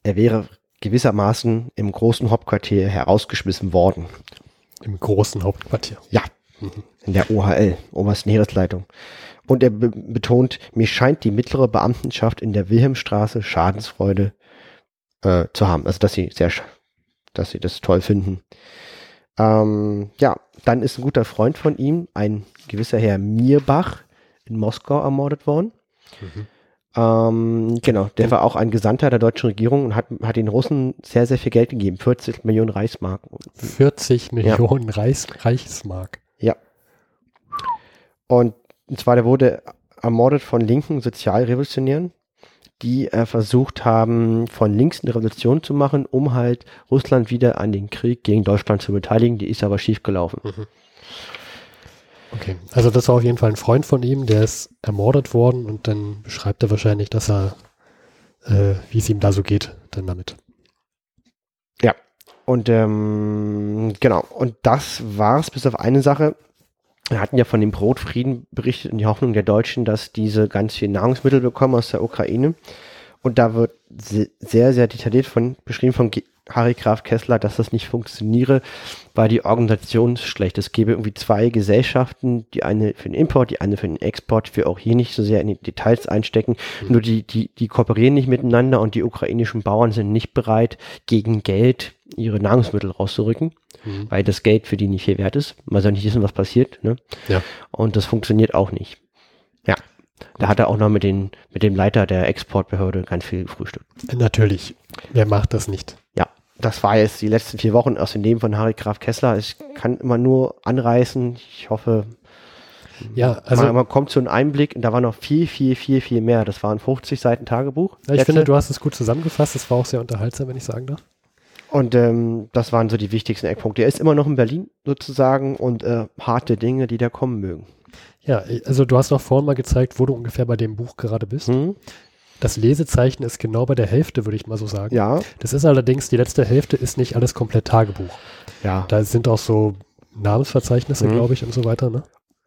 er wäre gewissermaßen im großen Hauptquartier herausgeschmissen worden. Im großen Hauptquartier. Ja, in der OHL, Obersten Heeresleitung. Und er be betont, mir scheint die mittlere Beamtenschaft in der Wilhelmstraße Schadensfreude äh, zu haben. Also, dass sie sehr, dass sie das toll finden. Ähm, ja, dann ist ein guter Freund von ihm, ein gewisser Herr Mirbach, in Moskau ermordet worden. Ähm, genau, der war auch ein Gesandter der deutschen Regierung und hat, hat den Russen sehr, sehr viel Geld gegeben. 40 Millionen Reichsmark. 40 Millionen Reichs Reichsmark. Ja. Und, und zwar, der wurde ermordet von linken Sozialrevolutionären, die äh, versucht haben, von links eine Revolution zu machen, um halt Russland wieder an den Krieg gegen Deutschland zu beteiligen. Die ist aber schiefgelaufen. Okay, also das war auf jeden Fall ein Freund von ihm, der ist ermordet worden und dann beschreibt er wahrscheinlich, dass er, äh, wie es ihm da so geht, dann damit. Ja. Und ähm, genau, und das war's bis auf eine Sache. Wir hatten ja von dem Brotfrieden berichtet und die Hoffnung der Deutschen, dass diese ganz viel Nahrungsmittel bekommen aus der Ukraine. Und da wird se- sehr, sehr detailliert von beschrieben von Harry Graf Kessler, dass das nicht funktioniere, weil die Organisation schlecht ist. Es gäbe irgendwie zwei Gesellschaften, die eine für den Import, die eine für den Export, wir auch hier nicht so sehr in die Details einstecken. Nur die, die, die kooperieren nicht miteinander und die ukrainischen Bauern sind nicht bereit, gegen Geld ihre Nahrungsmittel rauszurücken, Mhm. weil das Geld für die nicht viel wert ist. Man soll nicht wissen, was passiert. Ne? Ja. Und das funktioniert auch nicht. Ja. Da hat er auch noch mit, den, mit dem Leiter der Exportbehörde ganz viel gefrühstückt. Natürlich, wer macht das nicht? Ja, das war jetzt die letzten vier Wochen aus dem Leben von Harry Graf Kessler. Ich kann immer nur anreißen. Ich hoffe, Ja, also, man, man kommt zu einem Einblick und da war noch viel, viel, viel, viel mehr. Das waren 50 Seiten Tagebuch. ja, ich Letzte. finde, du hast es gut zusammengefasst. Es war auch sehr unterhaltsam, wenn ich sagen darf. Und ähm, das waren so die wichtigsten Eckpunkte. Er ist immer noch in Berlin sozusagen und äh, harte Dinge, die da kommen mögen. Ja, also du hast noch vorhin mal gezeigt, wo du ungefähr bei dem Buch gerade bist. Hm? Das Lesezeichen ist genau bei der Hälfte, würde ich mal so sagen. Ja, Das ist allerdings, die letzte Hälfte ist nicht alles komplett Tagebuch. ja. Da sind auch so Namensverzeichnisse, Mhm. glaube ich, und so weiter. Ne?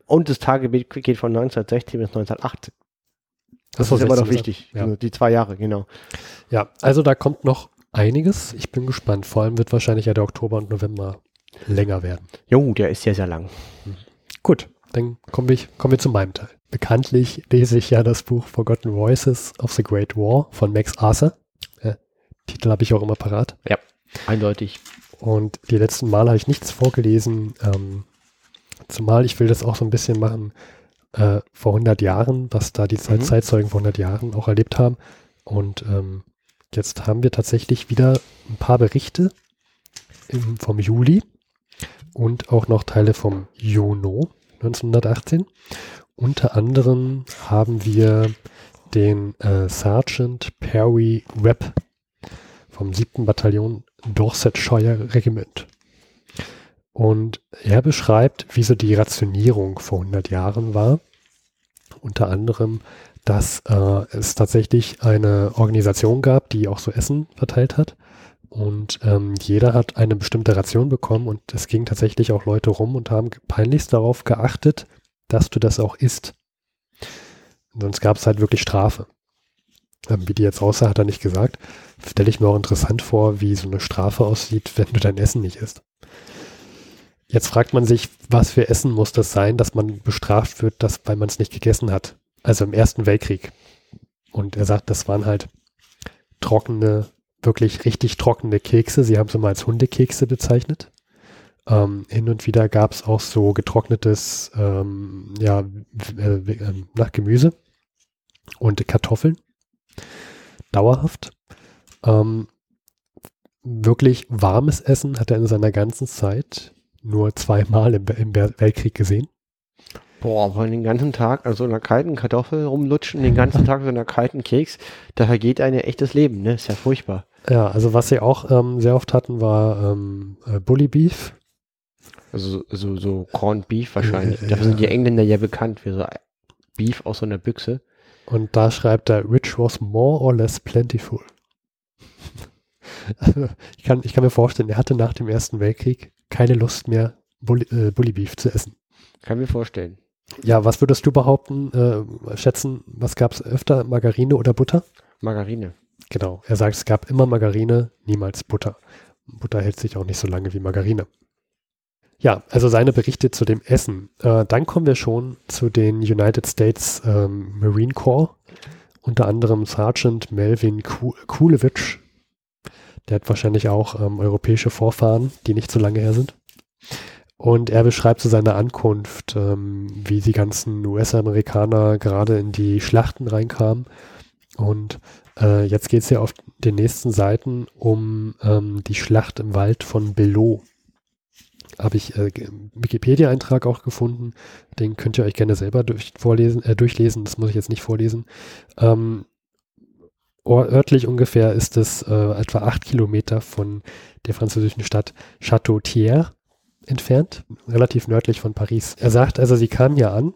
Und das Tagebuch geht von 1916 bis 1980. Das so, ist immer noch 16, wichtig. ja. Also Die zwei Jahre, genau. Ja, also da kommt noch einiges. Ich bin gespannt. Vor allem wird wahrscheinlich ja der Oktober und November länger werden. Jo, der ist sehr, sehr lang. Gut, dann kommen wir, kommen wir zu meinem Teil. Bekanntlich lese ich ja das Buch Forgotten Voices of the Great War von Max Arthur. Äh, Titel habe ich auch immer parat. Eindeutig. Und die letzten Male habe ich nichts vorgelesen. Ähm, zumal ich will das auch so ein bisschen machen äh, vor 100 Jahren, was da die Zeit Mhm. Zeitzeugen vor 100 Jahren auch erlebt haben. Und ähm, jetzt haben wir tatsächlich wieder ein paar Berichte im, vom Juli und auch noch Teile vom Juno 1918. Unter anderem haben wir den äh, Sergeant Perry Webb vom 7. Bataillon Dorsetshire Regiment. Und er beschreibt, wie so die Rationierung vor 100 Jahren war. Unter anderem, dass äh, es tatsächlich eine Organisation gab, die auch so Essen verteilt hat. Und ähm, jeder hat eine bestimmte Ration bekommen und es ging tatsächlich auch Leute rum und haben peinlichst darauf geachtet, dass du das auch isst. Sonst gab es halt wirklich Strafe. Ähm, wie die jetzt aussah, hat er nicht gesagt. Stelle ich mir auch interessant vor, wie so eine Strafe aussieht, wenn du dein Essen nicht isst. Jetzt fragt man sich, was für Essen muss das sein, dass man bestraft wird, dass, weil man es nicht gegessen hat. Also im Ersten Weltkrieg. Und er sagt, das waren halt trockene, wirklich richtig trockene Kekse. Sie haben sie mal als Hundekekse bezeichnet. Ähm, hin und wieder gab es auch so getrocknetes ähm, ja, äh, äh, nach Gemüse und Kartoffeln. Dauerhaft. Ähm, wirklich warmes Essen hat er in seiner ganzen Zeit nur zweimal im, im Weltkrieg gesehen. Boah, wollen den ganzen Tag an so einer kalten Kartoffel rumlutschen, den ganzen Tag so einer kalten Keks, da vergeht ein echtes Leben, ne? Ist ja furchtbar. Ja, also was sie auch ähm, sehr oft hatten, war ähm, äh, Bully Beef. Also so, so Corned Beef wahrscheinlich. Äh, Dafür ja. sind die Engländer ja bekannt für so Beef aus so einer Büchse. Und da schreibt er, which was more or less plentiful. also ich, kann, ich kann mir vorstellen, er hatte nach dem Ersten Weltkrieg keine Lust mehr, Bully, äh, Bully Beef zu essen. Kann mir vorstellen. Ja, was würdest du behaupten, äh, schätzen, was gab es öfter, Margarine oder Butter? Margarine. Genau, er sagt, es gab immer Margarine, niemals Butter. Butter hält sich auch nicht so lange wie Margarine. Ja, also seine Berichte zu dem Essen. Äh, dann kommen wir schon zu den United States ähm, Marine Corps, unter anderem Sergeant Melvin Kulewitsch. Der hat wahrscheinlich auch ähm, europäische Vorfahren, die nicht so lange her sind. Und er beschreibt zu so seiner Ankunft, ähm, wie die ganzen US-Amerikaner gerade in die Schlachten reinkamen. Und äh, jetzt geht es ja auf den nächsten Seiten um ähm, die Schlacht im Wald von Belot. Habe ich äh, Wikipedia-Eintrag auch gefunden. Den könnt ihr euch gerne selber durch, vorlesen, äh, durchlesen. Das muss ich jetzt nicht vorlesen. Ähm, örtlich ungefähr ist es äh, etwa acht Kilometer von der französischen Stadt Château-Thierry entfernt, relativ nördlich von Paris. Er sagt also, sie kamen hier an,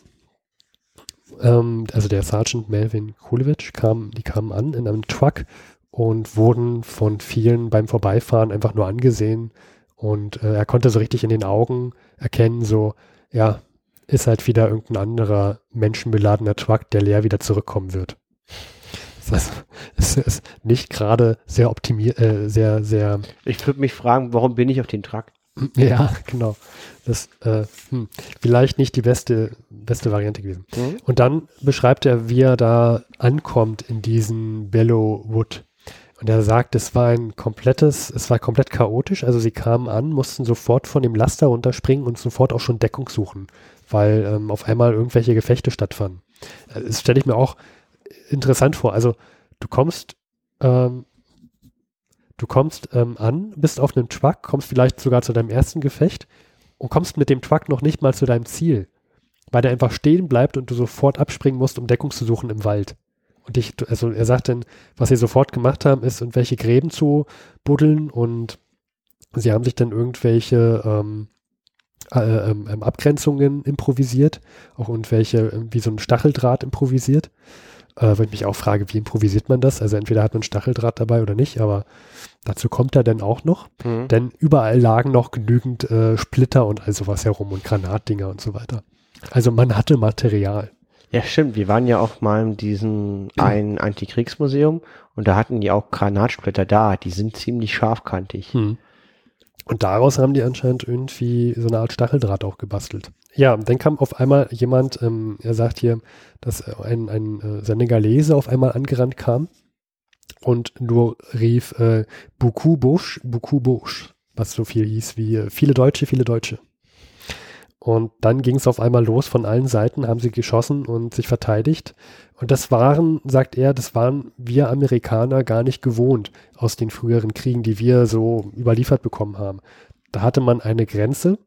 ähm, also der Sergeant Melvin Kulewitsch kam, die kamen an in einem Truck und wurden von vielen beim Vorbeifahren einfach nur angesehen und äh, er konnte so richtig in den Augen erkennen, so, ja, ist halt wieder irgendein anderer menschenbeladener Truck, der leer wieder zurückkommen wird. Das es ist nicht gerade sehr optimiert, äh, sehr, sehr. Ich würde mich fragen, warum bin ich auf den Truck? Ja, genau. Das äh, hm, vielleicht nicht die beste, beste Variante gewesen. Mhm. Und dann beschreibt er, wie er da ankommt in diesen Bellow Wood. Und er sagt, es war ein komplettes, es war komplett chaotisch. Also sie kamen an, mussten sofort von dem Laster runterspringen und sofort auch schon Deckung suchen, weil ähm, auf einmal irgendwelche Gefechte stattfanden. Äh, das stelle ich mir auch interessant vor. Also du kommst ähm, Du kommst ähm, an, bist auf einem Truck, kommst vielleicht sogar zu deinem ersten Gefecht und kommst mit dem Truck noch nicht mal zu deinem Ziel, weil der einfach stehen bleibt und du sofort abspringen musst, um Deckung zu suchen im Wald. Und ich, also er sagt dann, was sie sofort gemacht haben, ist, irgendwelche Gräben zu buddeln und sie haben sich dann irgendwelche ähm, äh, ähm, ähm Abgrenzungen improvisiert, auch irgendwelche, wie so ein Stacheldraht improvisiert äh, wo ich mich auch frage, wie improvisiert man das? Also entweder hat man Stacheldraht dabei oder nicht, aber dazu kommt er dann auch noch. Mhm. Denn überall lagen noch genügend äh, Splitter und all sowas herum und Granatdinger und so weiter. Also man hatte Material. Ja, stimmt. Wir waren ja auch mal in diesem ein Antikriegsmuseum und da hatten die auch Granatsplitter da. Die sind ziemlich scharfkantig. Hm. Und daraus haben die anscheinend irgendwie so eine Art Stacheldraht auch gebastelt. Ja, dann kam auf einmal jemand, ähm, er sagt hier, dass ein, ein äh, Senegalese auf einmal angerannt kam und nur rief äh, Beaucoup Bush, Beaucoup Bush, was so viel hieß wie äh, viele Deutsche, viele Deutsche. Und dann ging es auf einmal los, von allen Seiten haben sie geschossen und sich verteidigt. Und das waren, sagt er, das waren wir Amerikaner gar nicht gewohnt aus den früheren Kriegen, die wir so überliefert bekommen haben. Da hatte man eine Grenze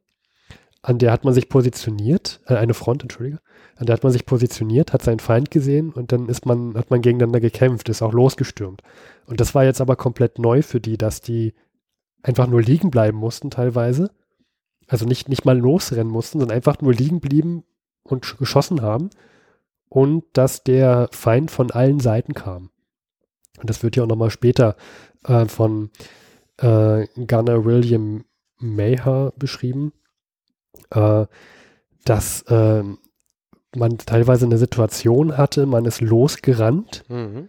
an der hat man sich positioniert, äh, eine Front, entschuldige, an der hat man sich positioniert, hat seinen Feind gesehen und dann ist man, hat man gegeneinander gekämpft, ist auch losgestürmt. Und das war jetzt aber komplett neu für die, dass die einfach nur liegen bleiben mussten teilweise. Also nicht, nicht mal losrennen mussten, sondern einfach nur liegen blieben und geschossen haben. Und dass der Feind von allen Seiten kam. Und das wird ja auch nochmal später äh, von äh, Gunner William Maher beschrieben, äh, dass äh, man teilweise eine Situation hatte, man ist losgerannt mhm.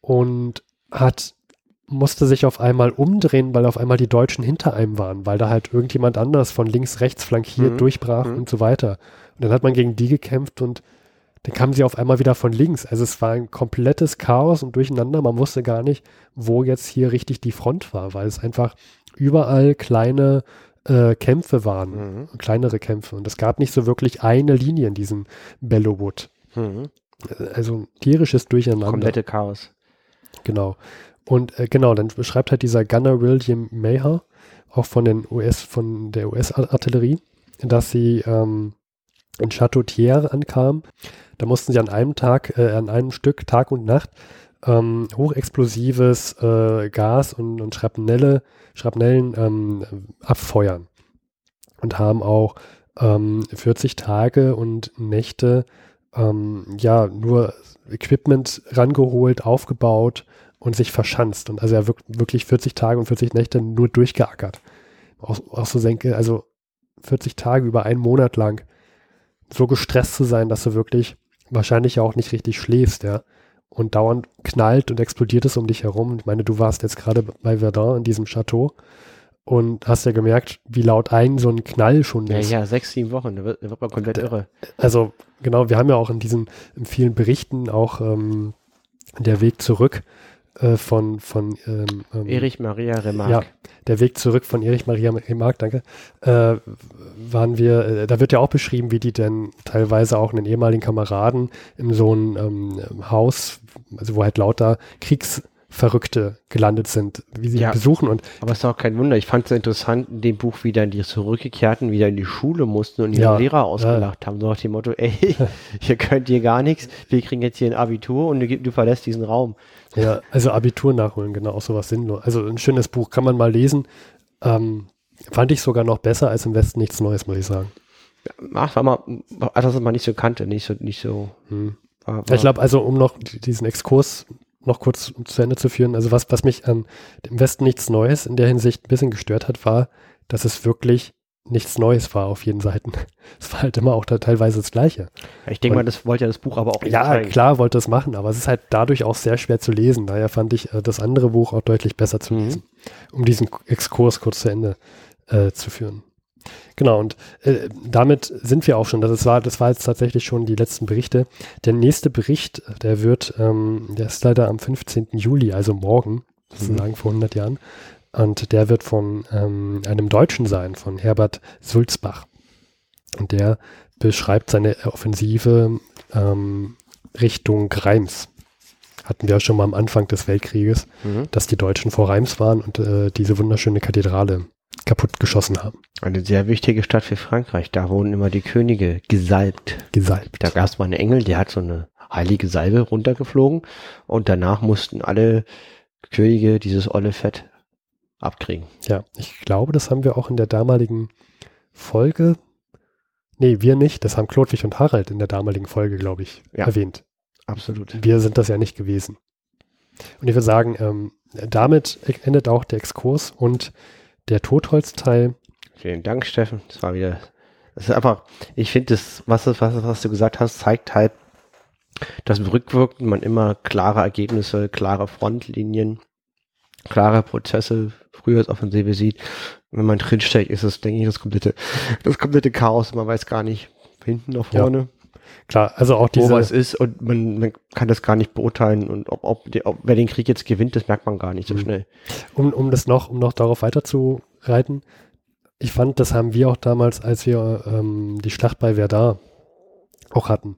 und hat musste sich auf einmal umdrehen, weil auf einmal die Deutschen hinter einem waren, weil da halt irgendjemand anders von links, rechts flankiert, mhm. durchbrach mhm. und so weiter. Und dann hat man gegen die gekämpft und dann kamen sie auf einmal wieder von links. Also es war ein komplettes Chaos und Durcheinander. Man wusste gar nicht, wo jetzt hier richtig die Front war, weil es einfach überall kleine äh, Kämpfe waren, mhm. kleinere Kämpfe. Und es gab nicht so wirklich eine Linie in diesem Bellowood. Mhm. Also tierisches Durcheinander. Komplette Chaos. Genau. Und äh, genau, dann beschreibt halt dieser Gunner William Maher, auch von den US, von der US-Artillerie, dass sie ähm, in Chateautier ankamen. Da mussten sie an einem Tag, äh, an einem Stück, Tag und Nacht, ähm, hochexplosives äh, Gas und, und Schrapnelle, Schrapnellen ähm, abfeuern. Und haben auch ähm, 40 Tage und Nächte ähm, ja nur Equipment rangeholt, aufgebaut und sich verschanzt. Und also er wirklich 40 Tage und 40 Nächte nur durchgeackert. Auch, auch so denke, also 40 Tage über einen Monat lang so gestresst zu sein, dass du wirklich wahrscheinlich auch nicht richtig schläfst, ja. Und dauernd knallt und explodiert es um dich herum. Ich meine, du warst jetzt gerade bei Verdun in diesem Chateau und hast ja gemerkt, wie laut ein so ein Knall schon ist. Ja, ja, sechs, sieben Wochen, da wird, da wird man komplett irre. Also, genau, wir haben ja auch in diesen in vielen Berichten auch ähm, der Weg zurück äh, von, von ähm, ähm, Erich Maria Remarque. Ja, der Weg zurück von Erich Maria Remarque, danke. Äh, waren wir, äh, da wird ja auch beschrieben, wie die denn teilweise auch einen ehemaligen Kameraden in so einem ähm, Haus, also wo halt lauter Kriegs Verrückte gelandet sind, wie sie ja, besuchen. Und aber es ist auch kein Wunder. Ich fand es interessant in dem Buch, wie dann die zurückgekehrten wieder in die Schule mussten und ihre ja, Lehrer ausgelacht haben. So nach dem Motto, ey, ihr könnt hier gar nichts. Wir kriegen jetzt hier ein Abitur und du, du verlässt diesen Raum. Ja, also Abitur nachholen, genau, auch sowas sinnlos. Also ein schönes Buch, kann man mal lesen. Ähm, fand ich sogar noch besser als im Westen nichts Neues, muss ich sagen. Ach, war mal, das man nicht so kannte, nicht so, nicht so. Hm. War, war ich glaube, also um noch diesen Exkurs noch kurz zu Ende zu führen, also was, was mich an dem Westen nichts Neues in der Hinsicht ein bisschen gestört hat, war, dass es wirklich nichts Neues war auf jeden Seiten. Es war halt immer auch da teilweise das Gleiche. Ich denke mal, das wollte ja das Buch aber auch nicht Ja, zeigen. klar wollte es machen, aber es ist halt dadurch auch sehr schwer zu lesen. Daher fand ich äh, das andere Buch auch deutlich besser zu mhm. lesen, um diesen Exkurs kurz zu Ende äh, zu führen. Genau, und äh, damit sind wir auch schon. Das war, das war jetzt tatsächlich schon die letzten Berichte. Der nächste Bericht, der wird, ähm, der ist leider am 15. Juli, also morgen, sozusagen mhm. vor 100 Jahren. Und der wird von ähm, einem Deutschen sein, von Herbert Sulzbach. Und der beschreibt seine Offensive ähm, Richtung Reims. Hatten wir ja schon mal am Anfang des Weltkrieges, mhm. dass die Deutschen vor Reims waren und äh, diese wunderschöne Kathedrale kaputt geschossen haben. Eine sehr wichtige Stadt für Frankreich. Da wurden immer die Könige gesalbt. Gesalbt. Da gab es mal einen Engel, der hat so eine heilige Salbe runtergeflogen und danach mussten alle Könige dieses olle Fett abkriegen. Ja, ich glaube, das haben wir auch in der damaligen Folge. Nee, wir nicht. Das haben Klodwig und Harald in der damaligen Folge, glaube ich, ja, erwähnt. Absolut. Wir sind das ja nicht gewesen. Und ich würde sagen, ähm, damit endet auch der Exkurs und der Totholzteil. Vielen Dank, Steffen. Das war wieder, das ist einfach, ich finde das, was, was, was du gesagt hast, zeigt halt, dass rückwirkend man immer klare Ergebnisse, klare Frontlinien, klare Prozesse früher als Offensive sieht. wenn man drinsteckt, ist es, denke ich, das komplette, das komplette Chaos. Man weiß gar nicht, hinten nach vorne. Ja. Klar, also auch diese. Wo was ist und man, man kann das gar nicht beurteilen und ob, ob, ob, wer den Krieg jetzt gewinnt, das merkt man gar nicht so mhm. schnell. Um, um das noch, um noch darauf weiterzureiten, ich fand, das haben wir auch damals, als wir ähm, die Schlacht bei Verdun auch hatten.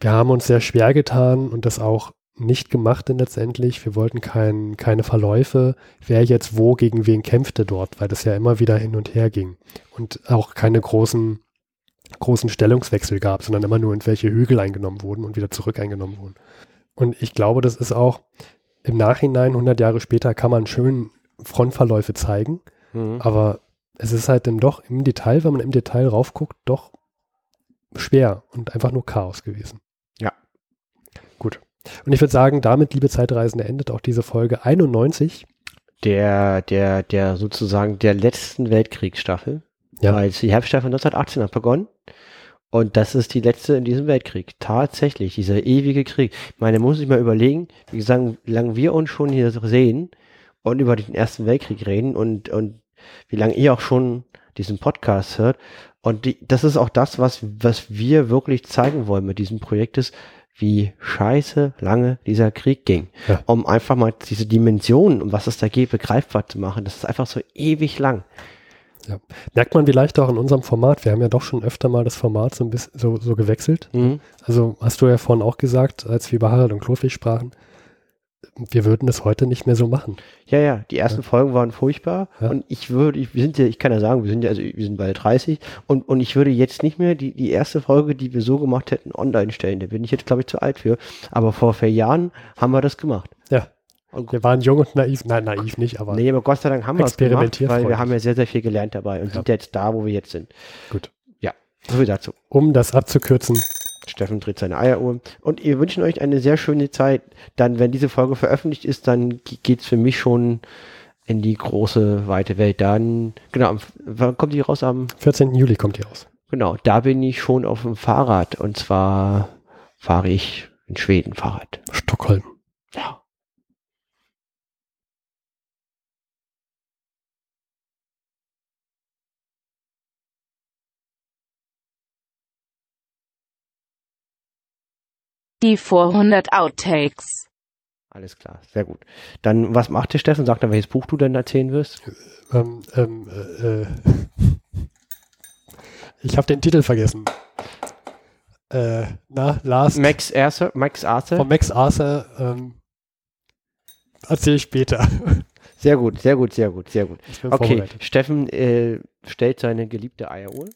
Wir haben uns sehr schwer getan und das auch nicht gemacht denn letztendlich. Wir wollten kein, keine Verläufe, wer jetzt wo gegen wen kämpfte dort, weil das ja immer wieder hin und her ging. Und auch keine großen großen Stellungswechsel gab, sondern immer nur in welche Hügel eingenommen wurden und wieder zurück eingenommen wurden. Und ich glaube, das ist auch im Nachhinein, 100 Jahre später, kann man schön Frontverläufe zeigen, mhm. aber es ist halt dann doch im Detail, wenn man im Detail raufguckt, doch schwer und einfach nur Chaos gewesen. Ja. Gut. Und ich würde sagen, damit, liebe Zeitreisende, endet auch diese Folge 91 der, der, der sozusagen der letzten Weltkriegsstaffel. Ja. Weil die Herbststaffel 1918 hat begonnen. Und das ist die letzte in diesem Weltkrieg. Tatsächlich, dieser ewige Krieg. Ich meine, muss ich mal überlegen, wie gesagt, wie lange wir uns schon hier sehen und über den Ersten Weltkrieg reden und, und wie lange ihr auch schon diesen Podcast hört. Und die, das ist auch das, was, was wir wirklich zeigen wollen mit diesem Projekt ist, wie scheiße lange dieser Krieg ging. Ja. Um einfach mal diese Dimensionen, um was es da geht, begreifbar zu machen. Das ist einfach so ewig lang. Ja. Merkt man vielleicht auch in unserem Format, wir haben ja doch schon öfter mal das Format so ein bisschen so, so gewechselt. Mhm. Also hast du ja vorhin auch gesagt, als wir über Harald und Klofig sprachen, wir würden es heute nicht mehr so machen. Ja, ja, die ersten ja. Folgen waren furchtbar ja. und ich würde, ich, wir sind ja, ich kann ja sagen, wir sind ja, also wir sind bald 30 und, und ich würde jetzt nicht mehr die, die erste Folge, die wir so gemacht hätten, online stellen. Da bin ich jetzt, glaube ich, zu alt für. Aber vor vier Jahren haben wir das gemacht. Ja. Und wir waren jung und naiv, nein, naiv nicht, aber. Nee, aber Gott sei Dank haben wir es gemacht, weil wir haben ja sehr, sehr viel gelernt dabei und ja. sind jetzt da, wo wir jetzt sind. Gut. Ja, so viel dazu. Um das abzukürzen, Steffen dreht seine Eieruhr. Und wir wünschen euch eine sehr schöne Zeit. Dann, wenn diese Folge veröffentlicht ist, dann geht's für mich schon in die große, weite Welt. Dann, genau, wann kommt die raus? Am 14. Juli kommt die raus. Genau, da bin ich schon auf dem Fahrrad. Und zwar fahre ich in Schweden Fahrrad. Stockholm. Ja. Die 400 Outtakes. Alles klar, sehr gut. Dann, was macht der Steffen? Sag dann, welches Buch du denn erzählen wirst. Ähm, ähm, äh, äh. ich habe den Titel vergessen. Äh, na, Last. Max Arthur. Max Arthur. Von Max Arthur. Ähm, erzähle ich später. Sehr gut, sehr gut, sehr gut, sehr gut. Okay, Steffen äh, stellt seine geliebte Eieruhr.